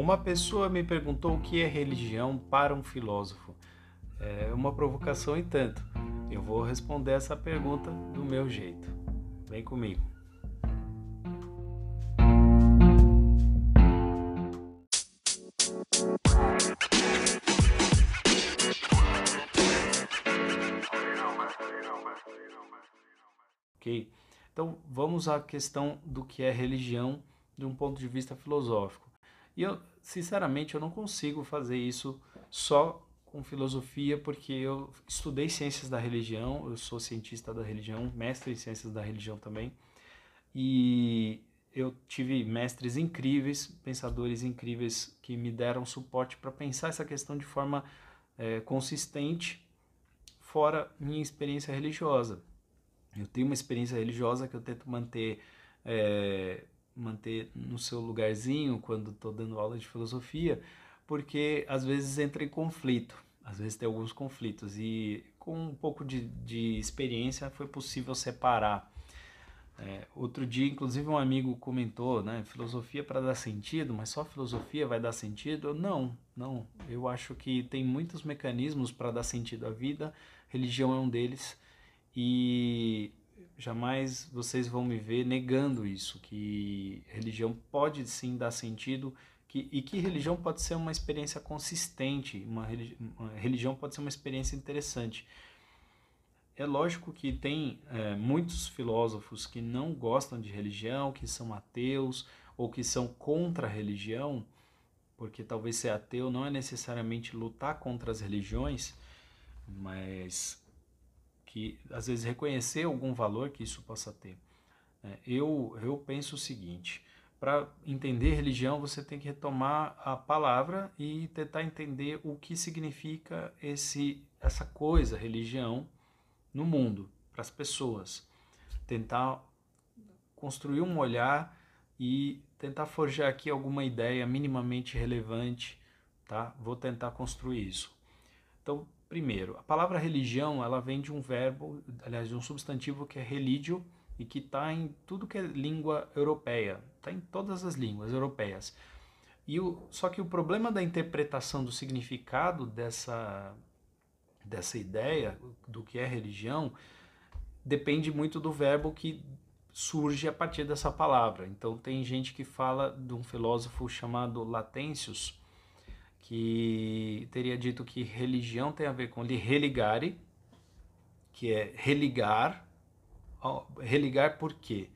Uma pessoa me perguntou o que é religião para um filósofo. É uma provocação e tanto. Eu vou responder essa pergunta do meu jeito. Vem comigo. Ok? Então vamos à questão do que é religião de um ponto de vista filosófico. E eu, sinceramente, eu não consigo fazer isso só com filosofia, porque eu estudei ciências da religião, eu sou cientista da religião, mestre em ciências da religião também, e eu tive mestres incríveis, pensadores incríveis que me deram suporte para pensar essa questão de forma é, consistente, fora minha experiência religiosa. Eu tenho uma experiência religiosa que eu tento manter é, manter no seu lugarzinho quando estou dando aula de filosofia, porque às vezes entra em conflito, às vezes tem alguns conflitos e com um pouco de, de experiência foi possível separar. É, outro dia, inclusive, um amigo comentou, né, filosofia para dar sentido, mas só filosofia vai dar sentido? Não, não. Eu acho que tem muitos mecanismos para dar sentido à vida, religião é um deles e jamais vocês vão me ver negando isso, que religião pode sim dar sentido que, e que religião pode ser uma experiência consistente, uma, uma religião pode ser uma experiência interessante. É lógico que tem é, muitos filósofos que não gostam de religião, que são ateus ou que são contra a religião, porque talvez ser ateu não é necessariamente lutar contra as religiões, mas que às vezes reconhecer algum valor que isso possa ter. É, eu, eu penso o seguinte: para entender religião, você tem que retomar a palavra e tentar entender o que significa esse, essa coisa, religião, no mundo, para as pessoas. Tentar construir um olhar e tentar forjar aqui alguma ideia minimamente relevante, tá? Vou tentar construir isso. Então, Primeiro, a palavra religião ela vem de um verbo, aliás, de um substantivo que é religio e que está em tudo que é língua europeia, está em todas as línguas europeias. E o, só que o problema da interpretação do significado dessa, dessa ideia do que é religião depende muito do verbo que surge a partir dessa palavra. Então tem gente que fala de um filósofo chamado Latêncios, que teria dito que religião tem a ver com religare, que é religar. Religar por quê?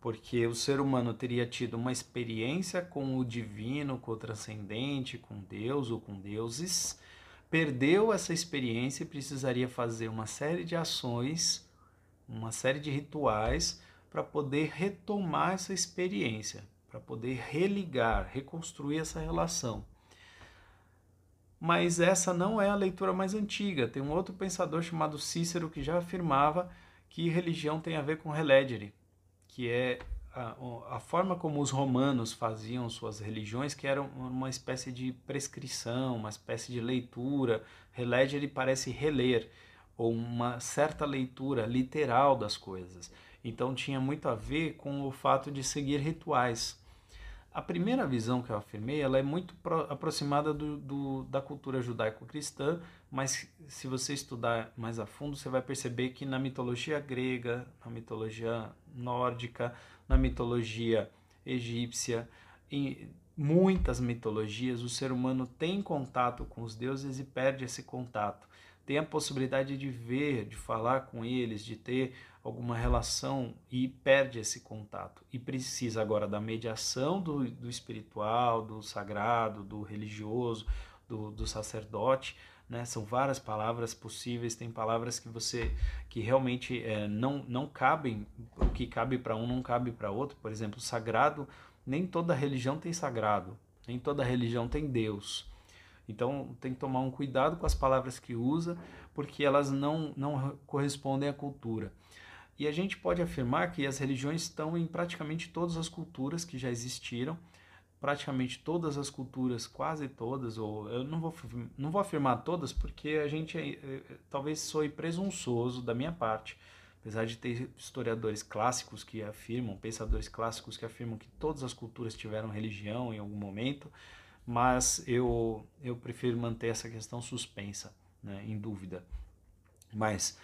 Porque o ser humano teria tido uma experiência com o divino, com o transcendente, com Deus ou com deuses, perdeu essa experiência e precisaria fazer uma série de ações, uma série de rituais para poder retomar essa experiência, para poder religar, reconstruir essa relação. Mas essa não é a leitura mais antiga. Tem um outro pensador chamado Cícero que já afirmava que religião tem a ver com relegere, que é a, a, forma como os romanos faziam suas religiões, que era uma espécie de prescrição, uma espécie de leitura. Relegere parece reler, ou uma certa leitura literal das coisas. Então tinha muito a ver com o fato de seguir rituais. A primeira visão que eu afirmei, ela é muito pro, aproximada do, do, da cultura judaico-cristã, mas se você estudar mais a fundo, você vai perceber que na mitologia grega, na mitologia nórdica, na mitologia egípcia, em muitas mitologias, o ser humano tem contato com os deuses e perde esse contato. Tem a possibilidade de ver, de falar com eles, de ter alguma relação e perde esse contato. E precisa agora da mediação do, do espiritual, do sagrado, do religioso, do, do sacerdote. Né? São várias palavras possíveis, tem palavras que você que realmente é, não, não cabem, o que cabe para um não cabe para outro. Por exemplo, sagrado, nem toda religião tem sagrado, nem toda religião tem Deus. Então tem que tomar um cuidado com as palavras que usa, porque elas não, não correspondem à cultura. E a gente pode afirmar que as religiões estão em praticamente todas as culturas que já existiram, praticamente todas as culturas, quase todas, ou eu não vou, não vou afirmar todas, porque a gente é, é, talvez soe presunçoso da minha parte, apesar de ter historiadores clássicos que afirmam, pensadores clássicos que afirmam que todas as culturas tiveram religião em algum momento, mas eu, eu prefiro manter essa questão suspensa, né, em dúvida. Mas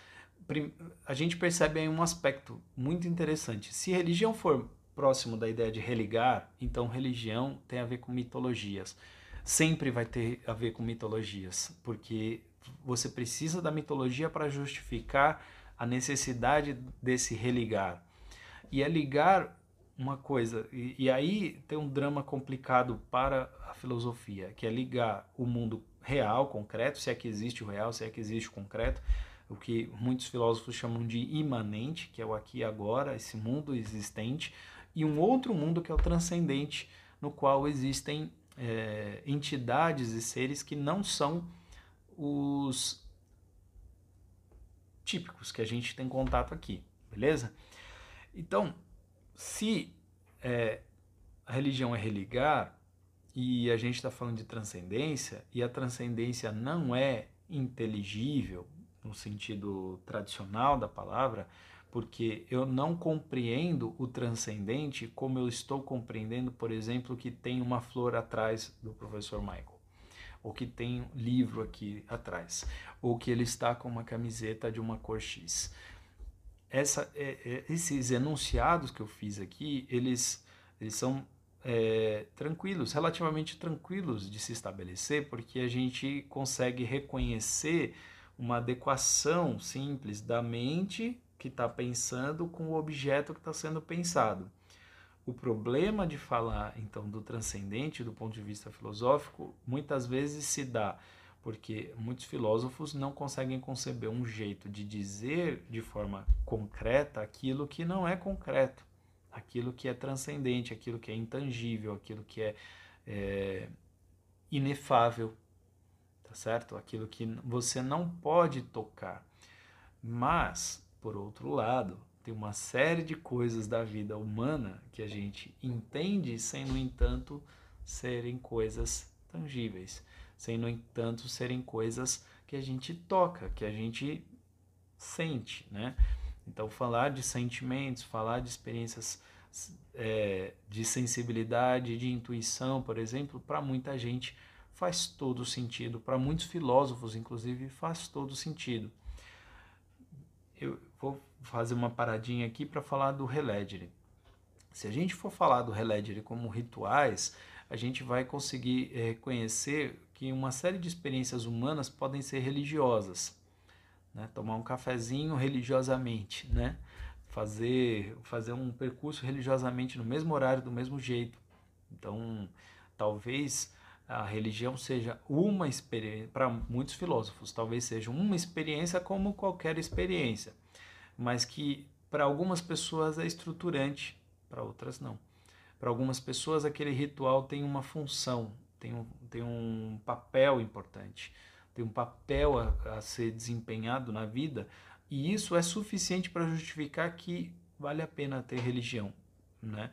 a gente percebe aí um aspecto muito interessante. Se religião for próximo da ideia de religar, então religião tem a ver com mitologias. Sempre vai ter a ver com mitologias, porque você precisa da mitologia para justificar a necessidade desse religar. E é ligar uma coisa, e, e, aí tem um drama complicado para a filosofia, que é ligar o mundo real, concreto, se é que existe o real, se é que existe o concreto, o que muitos filósofos chamam de imanente, que é o aqui e agora, esse mundo existente, e um outro mundo que é o transcendente, no qual existem é, entidades e seres que não são os típicos que a gente tem contato aqui, beleza? Então, se é, a religião é religar e a gente está falando de transcendência e a transcendência não é inteligível no sentido tradicional da palavra, porque eu não compreendo o transcendente como eu estou compreendendo, por exemplo, que tem uma flor atrás do professor Michael, ou que tem um livro aqui atrás, ou que ele está com uma camiseta de uma cor X. Essa, é, é, esses enunciados que eu fiz aqui, eles, eles são é, tranquilos, relativamente tranquilos de se estabelecer, porque a gente consegue reconhecer uma adequação simples da mente que está pensando com o objeto que está sendo pensado. O problema de falar, então, do transcendente do ponto de vista filosófico, muitas vezes se dá porque muitos filósofos não conseguem conceber um jeito de dizer de forma concreta aquilo que não é concreto, aquilo que é transcendente, aquilo que é intangível, aquilo que é, é inefável, tá certo? Aquilo que você não pode tocar. Mas, por outro lado, tem uma série de coisas da vida humana que a gente entende sem, no entanto, serem coisas tangíveis, sem, no entanto, serem coisas que a gente toca, que a gente sente, né? Então, falar de sentimentos, falar de experiências é, de sensibilidade, de intuição, por exemplo, para muita gente faz todo sentido, para muitos filósofos, inclusive, faz todo sentido. Eu, vou fazer uma paradinha aqui para falar do Reledger. Se a gente for falar do Reledger como rituais, a gente vai conseguir é, reconhecer que uma série de experiências humanas podem ser religiosas. Né? Tomar um cafezinho religiosamente, né? fazer, fazer um percurso religiosamente no mesmo horário, do mesmo jeito. Então, talvez a religião seja uma experiência, para muitos filósofos, talvez seja uma experiência como qualquer experiência, mas que para algumas pessoas é estruturante, para outras não. Para algumas pessoas aquele ritual tem uma função, tem um, tem um papel importante, tem um papel a, a ser desempenhado na vida, e isso é suficiente para justificar que vale a pena ter religião, né?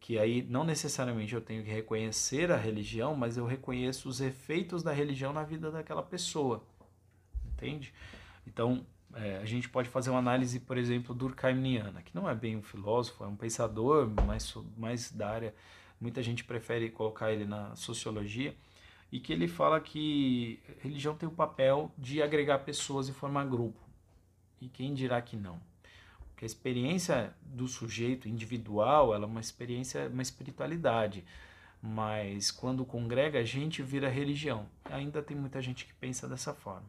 que aí não necessariamente eu tenho que reconhecer a religião, mas eu reconheço os efeitos da religião na vida daquela pessoa, entende? Então, é, a gente pode fazer uma análise, por exemplo, durkheimiana, que não é bem um filósofo, é um pensador, mais, mais da área, muita gente prefere colocar ele na sociologia, e que ele fala que religião tem o papel de agregar pessoas e formar grupo. E quem dirá que não? Porque a experiência do sujeito individual, ela é uma experiência, uma espiritualidade. Mas quando congrega, a gente vira religião. Ainda tem muita gente que pensa dessa forma.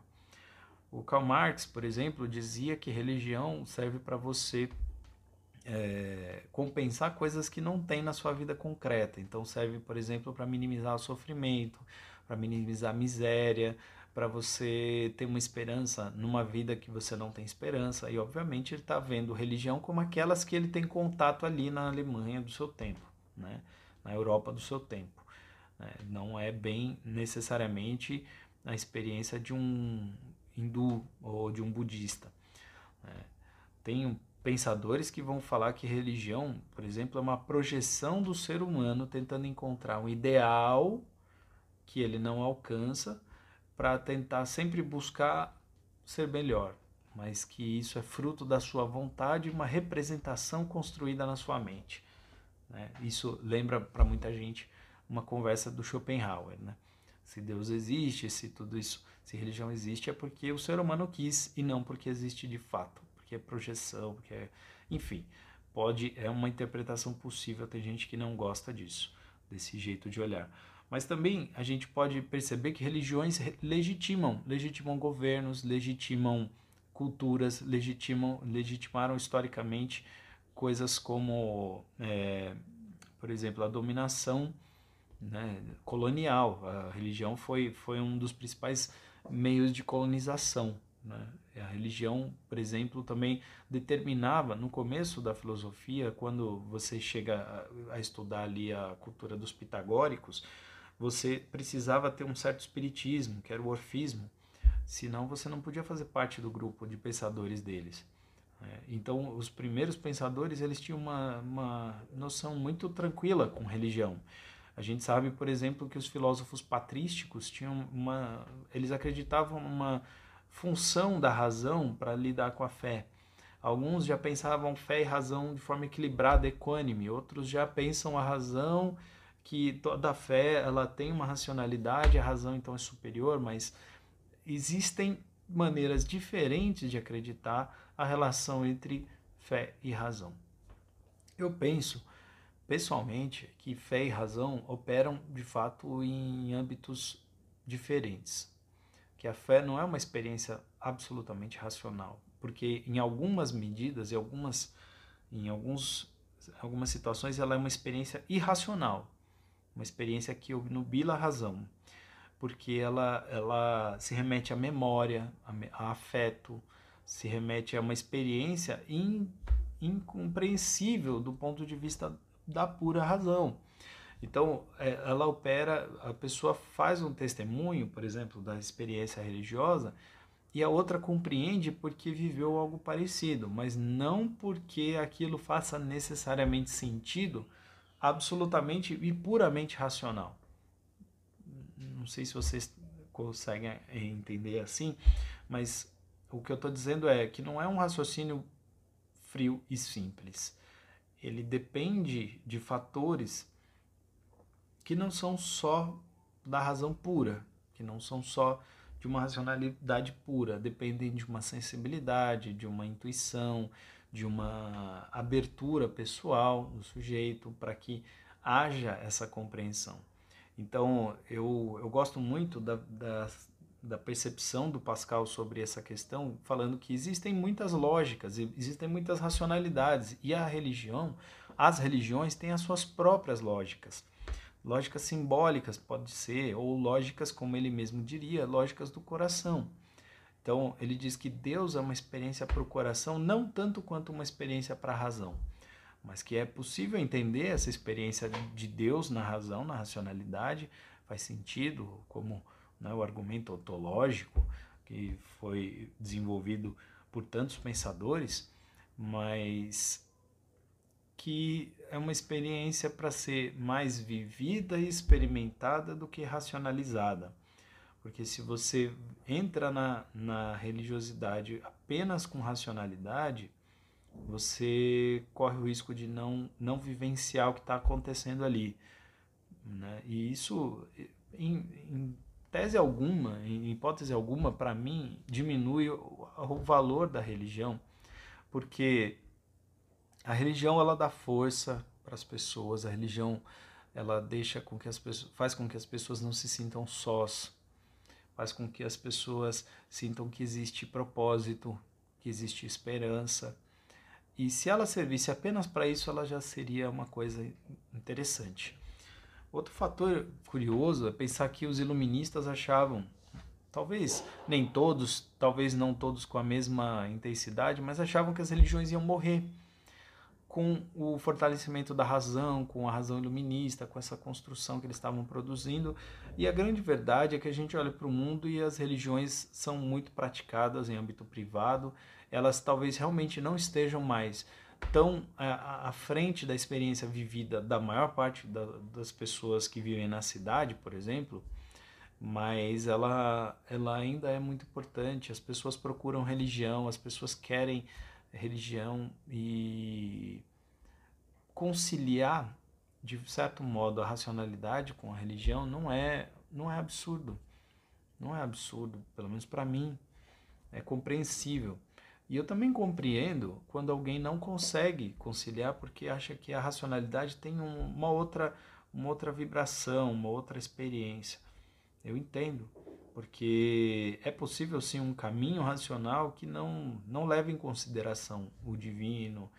O Karl Marx, por exemplo, dizia que religião serve para você é, compensar coisas que não tem na sua vida concreta. Então serve, por exemplo, para minimizar o sofrimento, para minimizar a miséria, para você ter uma esperança numa vida que você não tem esperança. E, obviamente, ele está vendo religião como aquelas que ele tem contato ali na Alemanha do seu tempo, né? na Europa do seu tempo. Né? Não é bem necessariamente a experiência de um hindu ou de um budista. Né? Tem pensadores que vão falar que religião, por exemplo, é uma projeção do ser humano tentando encontrar um ideal que ele não alcança para tentar sempre buscar ser melhor, mas que isso é fruto da sua vontade, uma representação construída na sua mente. Né? Isso lembra para muita gente uma conversa do Schopenhauer, né? Se Deus existe, se tudo isso, se religião existe, é porque o ser humano quis e não porque existe de fato, porque é projeção, porque é, enfim, pode é uma interpretação possível. Tem gente que não gosta disso, desse jeito de olhar. Mas também a gente pode perceber que religiões legitimam, legitimam governos, legitimam culturas, legitimam, legitimaram historicamente coisas como, é, por exemplo, a dominação né, colonial. A religião foi, foi um dos principais meios de colonização. Né? A religião, por exemplo, também determinava no começo da filosofia, quando você chega a, estudar ali a cultura dos pitagóricos, você precisava ter um certo espiritismo, que era o orfismo, senão você não podia fazer parte do grupo de pensadores deles. É, então, os primeiros pensadores eles tinham uma, uma noção muito tranquila com religião. A gente sabe, por exemplo, que os filósofos patrísticos tinham uma, eles acreditavam numa função da razão para lidar com a fé. Alguns já pensavam fé e razão de forma equilibrada, equânime. Outros já pensam a razão que toda fé ela tem uma racionalidade, a razão então é superior, mas existem maneiras diferentes de acreditar a relação entre fé e razão. Eu penso, pessoalmente, que fé e razão operam de fato em âmbitos diferentes. Que a fé não é uma experiência absolutamente racional, porque em algumas medidas, em algumas, em alguns, algumas situações, ela é uma experiência irracional, uma experiência que obnubila a razão porque ela, ela se remete à memória, a, afeto, se remete a uma experiência in, incompreensível do ponto de vista da pura razão. Então, é, ela opera, a pessoa faz um testemunho, por exemplo, da experiência religiosa, e a outra compreende porque viveu algo parecido, mas não porque aquilo faça necessariamente sentido absolutamente e puramente racional não sei se vocês conseguem entender assim, mas o que eu estou dizendo é que não é um raciocínio frio e simples. Ele depende de fatores que não são só da razão pura, que não são só de uma racionalidade pura, dependem de uma sensibilidade, de uma intuição, de uma abertura pessoal do sujeito para que haja essa compreensão. Então, eu, eu gosto muito da, da, da, percepção do Pascal sobre essa questão, falando que existem muitas lógicas, existem muitas racionalidades, e a religião, as religiões têm as suas próprias lógicas. Lógicas simbólicas, pode ser, ou lógicas, como ele mesmo diria, lógicas do coração. Então, ele diz que Deus é uma experiência para o coração, não tanto quanto uma experiência para a razão mas que é possível entender essa experiência de Deus na razão, na racionalidade, faz sentido, como né, o argumento ontológico que foi desenvolvido por tantos pensadores, mas que é uma experiência para ser mais vivida e experimentada do que racionalizada. Porque se você entra na, na religiosidade apenas com racionalidade, você corre o risco de não, não vivenciar o que está acontecendo ali. Né? E isso, em, em tese alguma, em hipótese alguma, para mim, diminui o, o, valor da religião, porque a religião ela dá força para as pessoas, a religião ela deixa com que as pessoas, faz com que as pessoas não se sintam sós, faz com que as pessoas sintam que existe propósito, que existe esperança e se ela servisse apenas para isso, ela já seria uma coisa interessante. Outro fator curioso é pensar que os iluministas achavam, talvez nem todos, talvez não todos com a mesma intensidade, mas achavam que as religiões iam morrer com o fortalecimento da razão, com a razão iluminista, com essa construção que eles estavam produzindo. E a grande verdade é que a gente olha para o mundo e as religiões são muito praticadas em âmbito privado elas talvez realmente não estejam mais tão à, à frente da experiência vivida da maior parte da, das pessoas que vivem na cidade, por exemplo, mas ela, ela ainda é muito importante. As pessoas procuram religião, as pessoas querem religião e conciliar de certo modo, a racionalidade com a religião não é, não é absurdo. Não é absurdo, pelo menos para mim. É compreensível. E eu também compreendo quando alguém não consegue conciliar porque acha que a racionalidade tem uma outra, uma outra vibração, uma outra experiência. Eu entendo, porque é possível sim um caminho racional que não, não leve em consideração o divino,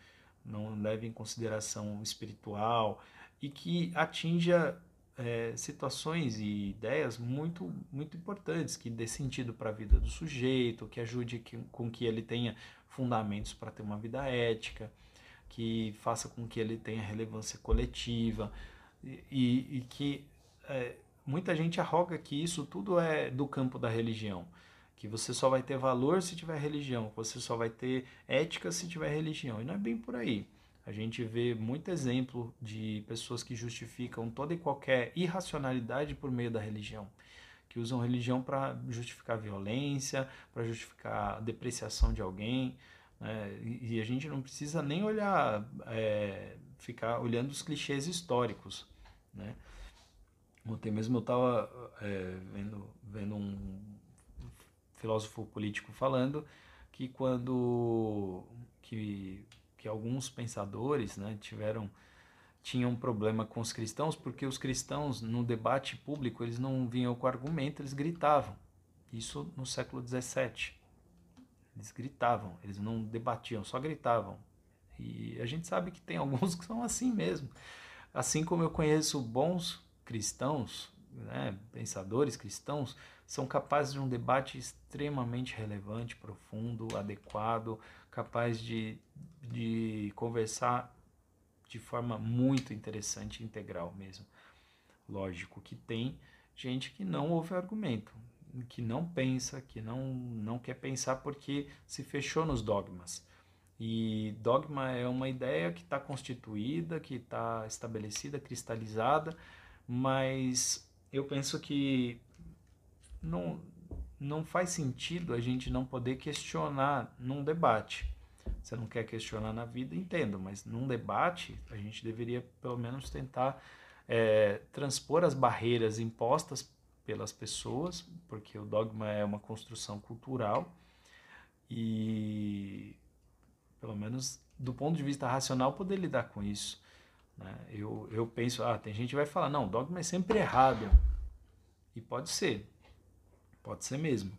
não leve em consideração o espiritual e que atinja é, situações e ideias muito, muito importantes, que dê sentido para a vida do sujeito, que ajude que, com que ele tenha fundamentos para ter uma vida ética, que faça com que ele tenha relevância coletiva e, e, e que é, muita gente arroga que isso tudo é do campo da religião, que você só vai ter valor se tiver religião, que você só vai ter ética se tiver religião, e não é bem por aí. A gente vê muito exemplo de pessoas que justificam toda e qualquer irracionalidade por meio da religião, que usam religião para justificar violência, para justificar a depreciação de alguém. Né? E a gente não precisa nem olhar, é, ficar olhando os clichês históricos. Né? Ontem mesmo eu estava é, vendo, vendo um filósofo político falando que quando que que alguns pensadores né, tiveram tinham um problema com os cristãos porque os cristãos no debate público eles não vinham com argumento eles gritavam. Isso no século 17 eles gritavam eles não debatiam só gritavam. E a gente sabe que tem alguns que são assim mesmo. Assim como eu conheço bons cristãos né, pensadores cristãos são capazes de um debate extremamente relevante profundo adequado capaz de, de conversar de forma muito interessante integral mesmo. Lógico que tem gente que não ouve argumento, que não pensa, que não, não quer pensar porque se fechou nos dogmas. E dogma é uma ideia que está constituída, que está estabelecida, cristalizada, mas eu penso que não, não faz sentido a gente não poder questionar num debate. Você não quer questionar na vida, entendo, mas num debate a gente deveria pelo menos tentar é, transpor as barreiras impostas pelas pessoas, porque o dogma é uma construção cultural e, pelo menos do ponto de vista racional, poder lidar com isso. Né? Eu, eu penso, ah, tem gente que vai falar, não, dogma é sempre errado. E pode ser, Pode ser mesmo.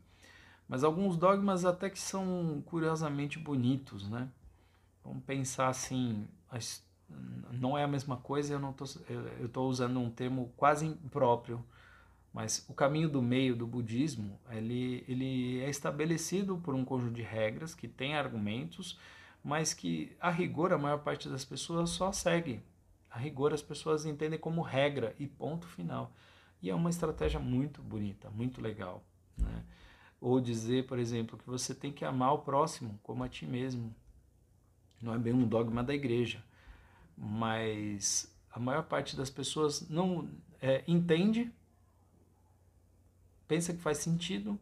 Mas alguns dogmas até que são curiosamente bonitos, né? Vamos pensar assim, não é a mesma coisa, eu não tô, eu estou usando um termo quase impróprio, mas o caminho do meio do budismo, ele, ele é estabelecido por um conjunto de regras que tem argumentos, mas que a rigor a maior parte das pessoas só segue. A rigor as pessoas entendem como regra e ponto final. E é uma estratégia muito bonita, muito legal. Né? Ou dizer, por exemplo, que você tem que amar o próximo como a ti mesmo. Não é bem um dogma da igreja, mas a maior parte das pessoas não é, entende, pensa que faz sentido,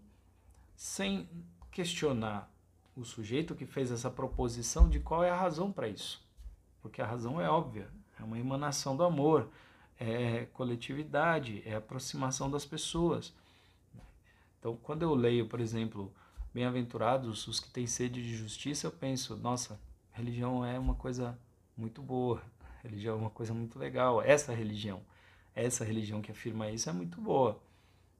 sem questionar o sujeito que fez essa proposição de qual é a razão para isso. Porque a razão é óbvia, é uma emanação do amor, é coletividade, é aproximação das pessoas. Então, quando eu leio, por exemplo, Bem-aventurados os que têm sede de justiça, eu penso, nossa, religião é uma coisa muito boa, religião é uma coisa muito legal. Essa religião, essa religião que afirma isso é muito boa.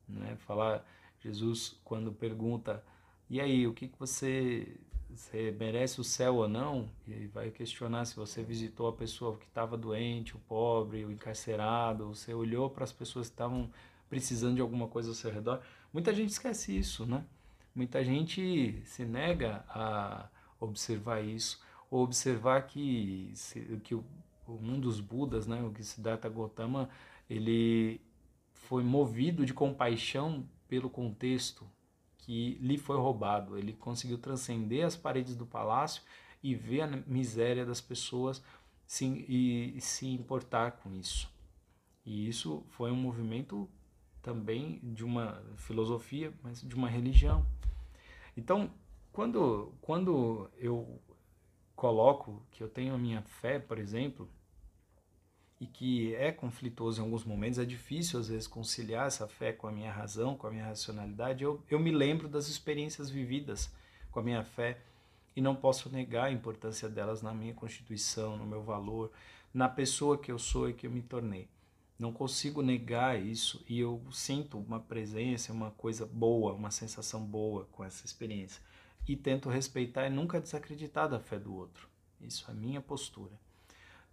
Né? Falar, Jesus, quando pergunta, e aí, o que, que você, você merece o céu ou não? E vai questionar se você visitou a pessoa que estava doente, o pobre, o encarcerado, você olhou para as pessoas que estavam precisando de alguma coisa ao seu redor. Muita gente esquece isso, né? Muita gente se nega a observar isso, ou observar que, que um dos Budas, né, o Siddhartha Gautama, ele foi movido de compaixão pelo contexto que lhe foi roubado. Ele conseguiu transcender as paredes do palácio e ver a miséria das pessoas se, e se importar com isso. E isso foi um movimento também de uma filosofia, mas de uma religião. Então, quando, quando eu coloco que eu tenho a minha fé, por exemplo, e que é conflituoso em alguns momentos, é difícil às vezes conciliar essa fé com a minha razão, com a minha racionalidade, eu, eu me lembro das experiências vividas com a minha fé e não posso negar a importância delas na minha constituição, no meu valor, na pessoa que eu sou e que eu me tornei. Não consigo negar isso e eu sinto uma presença, uma coisa boa, uma sensação boa com essa experiência. E tento respeitar e nunca desacreditar da fé do outro. Isso é minha postura.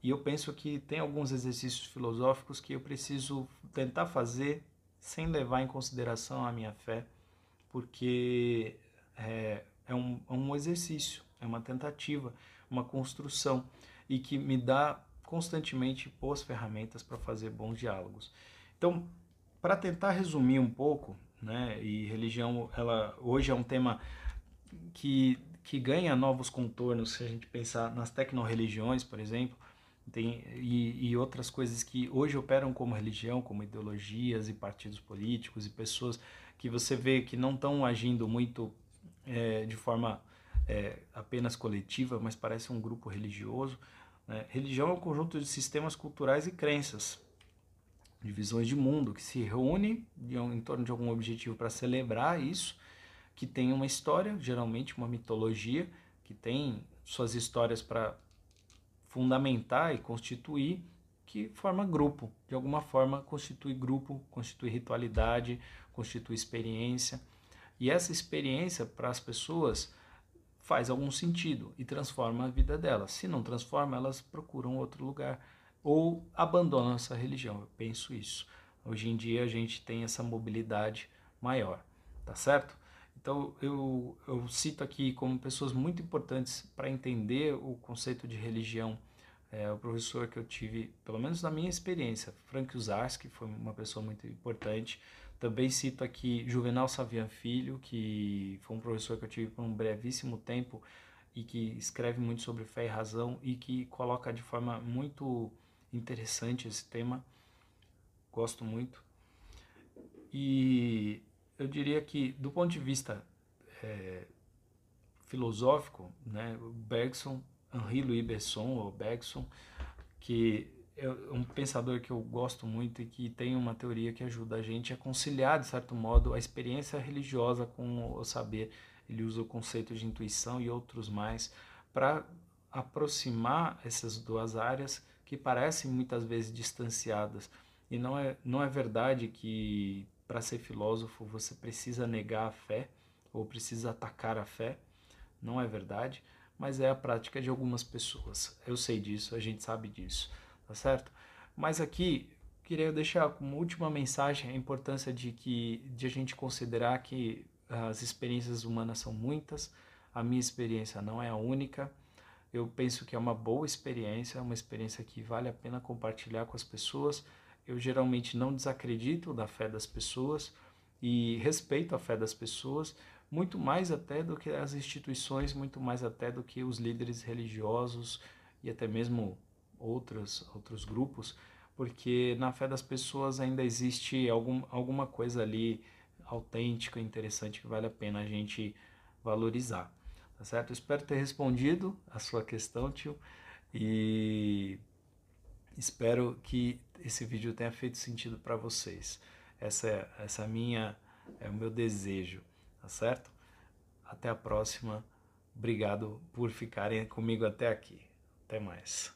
E eu penso que tem alguns exercícios filosóficos que eu preciso tentar fazer sem levar em consideração a minha fé, porque é, é um, é um exercício, é uma tentativa, uma construção e que me dá constantemente boas ferramentas para fazer bons diálogos. Então, para tentar resumir um pouco, né, e religião, ela hoje é um tema que, que ganha novos contornos se a gente pensar nas tecnoreligiões, por exemplo, tem, e, e outras coisas que hoje operam como religião, como ideologias e partidos políticos e pessoas que você vê que não estão agindo muito é, de forma é, apenas coletiva, mas parece um grupo religioso. Né? Religião é um conjunto de sistemas culturais e crenças, de visões de mundo, que se reúne em torno de algum objetivo para celebrar isso, que tem uma história, geralmente uma mitologia, que tem suas histórias para fundamentar e constituir, que forma grupo. De alguma forma, constitui grupo, constitui ritualidade, constitui experiência. E essa experiência, para as pessoas, faz algum sentido e transforma a vida delas. Se não transforma, elas procuram outro lugar ou abandonam essa religião. Eu penso isso. Hoje em dia a gente tem essa mobilidade maior, tá certo? Então eu, eu cito aqui como pessoas muito importantes para entender o conceito de religião. É, o professor que eu tive, pelo menos na minha experiência, Frank Uzarski, foi uma pessoa muito importante. Também cito aqui Juvenal Savian Filho, que foi um professor que eu tive por um brevíssimo tempo e que escreve muito sobre fé e razão e que coloca de forma muito interessante esse tema. Gosto muito. E eu diria que, do ponto de vista é, filosófico, né, Bergson, Henri Louis Besson, ou Bergson, que é um pensador que eu gosto muito e que tem uma teoria que ajuda a gente a conciliar, de certo modo, a experiência religiosa com o saber. Ele usa o conceito de intuição e outros mais para aproximar essas duas áreas que parecem muitas vezes distanciadas. E não é, não é verdade que para ser filósofo você precisa negar a fé ou precisa atacar a fé. Não é verdade, mas é a prática de algumas pessoas. Eu sei disso, a gente sabe disso, tá certo? Mas aqui queria deixar como última mensagem a importância de que de a gente considerar que as experiências humanas são muitas. A minha experiência não é a única. Eu penso que é uma boa experiência, uma experiência que vale a pena compartilhar com as pessoas eu geralmente não desacredito da fé das pessoas e respeito a fé das pessoas, muito mais até do que as instituições, muito mais até do que os líderes religiosos e até mesmo outros, outros grupos, porque na fé das pessoas ainda existe algum, alguma coisa ali autêntica, interessante que vale a pena a gente valorizar. Tá certo? espero ter respondido a sua questão, tio. E Espero que esse vídeo tenha feito sentido para vocês. Essa é essa é minha é o meu desejo, tá certo? Até a próxima. Obrigado por ficarem comigo até aqui. Até mais.